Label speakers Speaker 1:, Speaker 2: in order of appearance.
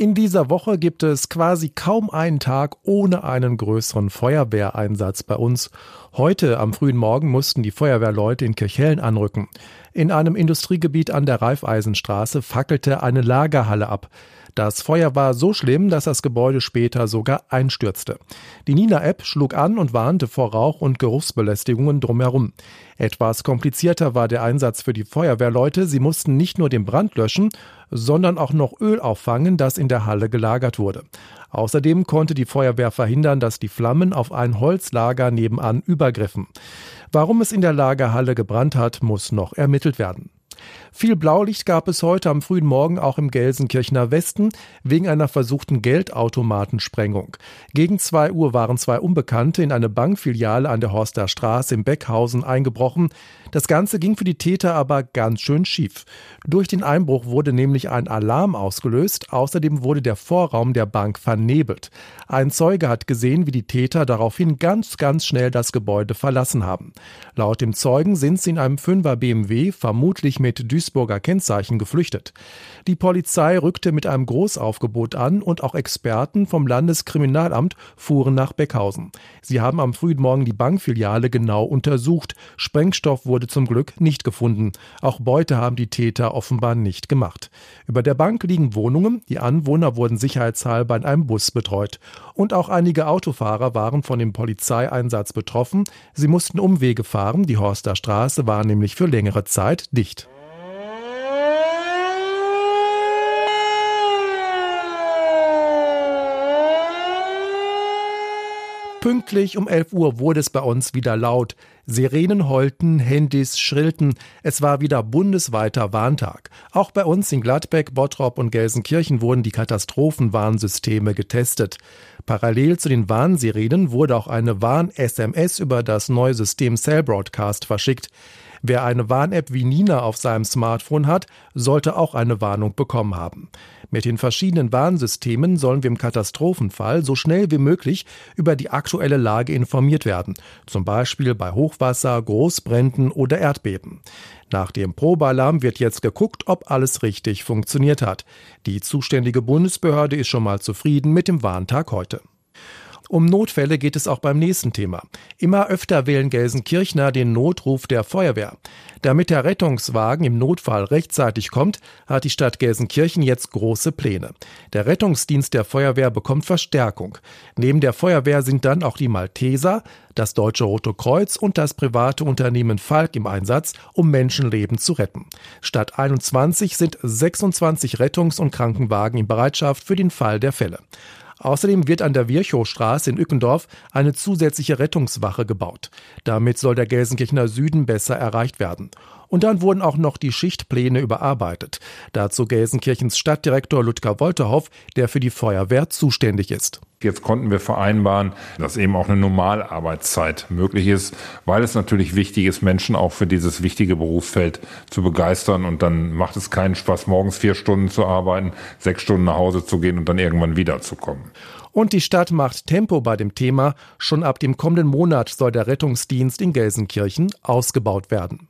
Speaker 1: In dieser Woche gibt es quasi kaum einen Tag ohne einen größeren Feuerwehreinsatz bei uns. Heute am frühen Morgen mussten die Feuerwehrleute in Kirchhellen anrücken. In einem Industriegebiet an der Raiffeisenstraße fackelte eine Lagerhalle ab. Das Feuer war so schlimm, dass das Gebäude später sogar einstürzte. Die Nina-App schlug an und warnte vor Rauch- und Geruchsbelästigungen drumherum. Etwas komplizierter war der Einsatz für die Feuerwehrleute. Sie mussten nicht nur den Brand löschen, sondern auch noch Öl auffangen, das in der Halle gelagert wurde. Außerdem konnte die Feuerwehr verhindern, dass die Flammen auf ein Holzlager nebenan übergriffen. Warum es in der Lagerhalle gebrannt hat, muss noch ermittelt werden. Viel Blaulicht gab es heute am frühen Morgen auch im Gelsenkirchener Westen wegen einer versuchten Geldautomatensprengung. Gegen zwei Uhr waren zwei Unbekannte in eine Bankfiliale an der Horster Straße im Beckhausen eingebrochen. Das Ganze ging für die Täter aber ganz schön schief. Durch den Einbruch wurde nämlich ein Alarm ausgelöst. Außerdem wurde der Vorraum der Bank vernebelt. Ein Zeuge hat gesehen, wie die Täter daraufhin ganz, ganz schnell das Gebäude verlassen haben. Laut dem Zeugen sind sie in einem 5er BMW, vermutlich mit Duisburger Kennzeichen, geflüchtet. Die Polizei rückte mit einem Großaufgebot an und auch Experten vom Landeskriminalamt fuhren nach Beckhausen. Sie haben am frühen Morgen die Bankfiliale genau untersucht. Sprengstoff wurde zum Glück nicht gefunden. Auch Beute haben die Täter offenbar nicht gemacht. Über der Bank liegen Wohnungen. Die Anwohner wurden sicherheitshalber in einem Bus betreut. Und auch einige Autofahrer waren von dem Polizeieinsatz betroffen. Sie mussten Umwege fahren. Die Horster Straße war nämlich für längere Zeit dicht. Pünktlich um 11 Uhr wurde es bei uns wieder laut. Sirenen heulten, Handys schrillten. Es war wieder bundesweiter Warntag. Auch bei uns in Gladbeck, Bottrop und Gelsenkirchen wurden die Katastrophenwarnsysteme getestet. Parallel zu den Warnsirenen wurde auch eine Warn-SMS über das neue System Cell Broadcast verschickt. Wer eine Warn-App wie Nina auf seinem Smartphone hat, sollte auch eine Warnung bekommen haben. Mit den verschiedenen Warnsystemen sollen wir im Katastrophenfall so schnell wie möglich über die aktuelle Lage informiert werden, zum Beispiel bei Hochwasser, Großbränden oder Erdbeben. Nach dem Probealarm wird jetzt geguckt, ob alles richtig funktioniert hat. Die zuständige Bundesbehörde ist schon mal zufrieden mit dem Warntag heute. Um Notfälle geht es auch beim nächsten Thema. Immer öfter wählen Gelsenkirchner den Notruf der Feuerwehr. Damit der Rettungswagen im Notfall rechtzeitig kommt, hat die Stadt Gelsenkirchen jetzt große Pläne. Der Rettungsdienst der Feuerwehr bekommt Verstärkung. Neben der Feuerwehr sind dann auch die Malteser, das Deutsche Rote Kreuz und das private Unternehmen Falk im Einsatz, um Menschenleben zu retten. Statt 21 sind 26 Rettungs- und Krankenwagen in Bereitschaft für den Fall der Fälle. Außerdem wird an der Virchowstraße in Ückendorf eine zusätzliche Rettungswache gebaut. Damit soll der Gelsenkirchener Süden besser erreicht werden. Und dann wurden auch noch die Schichtpläne überarbeitet. Dazu Gelsenkirchens Stadtdirektor Ludger Wolterhoff, der für die Feuerwehr zuständig ist.
Speaker 2: Jetzt konnten wir vereinbaren, dass eben auch eine Normalarbeitszeit möglich ist, weil es natürlich wichtig ist, Menschen auch für dieses wichtige Berufsfeld zu begeistern. Und dann macht es keinen Spaß, morgens vier Stunden zu arbeiten, sechs Stunden nach Hause zu gehen und dann irgendwann wiederzukommen.
Speaker 1: Und die Stadt macht Tempo bei dem Thema. Schon ab dem kommenden Monat soll der Rettungsdienst in Gelsenkirchen ausgebaut werden.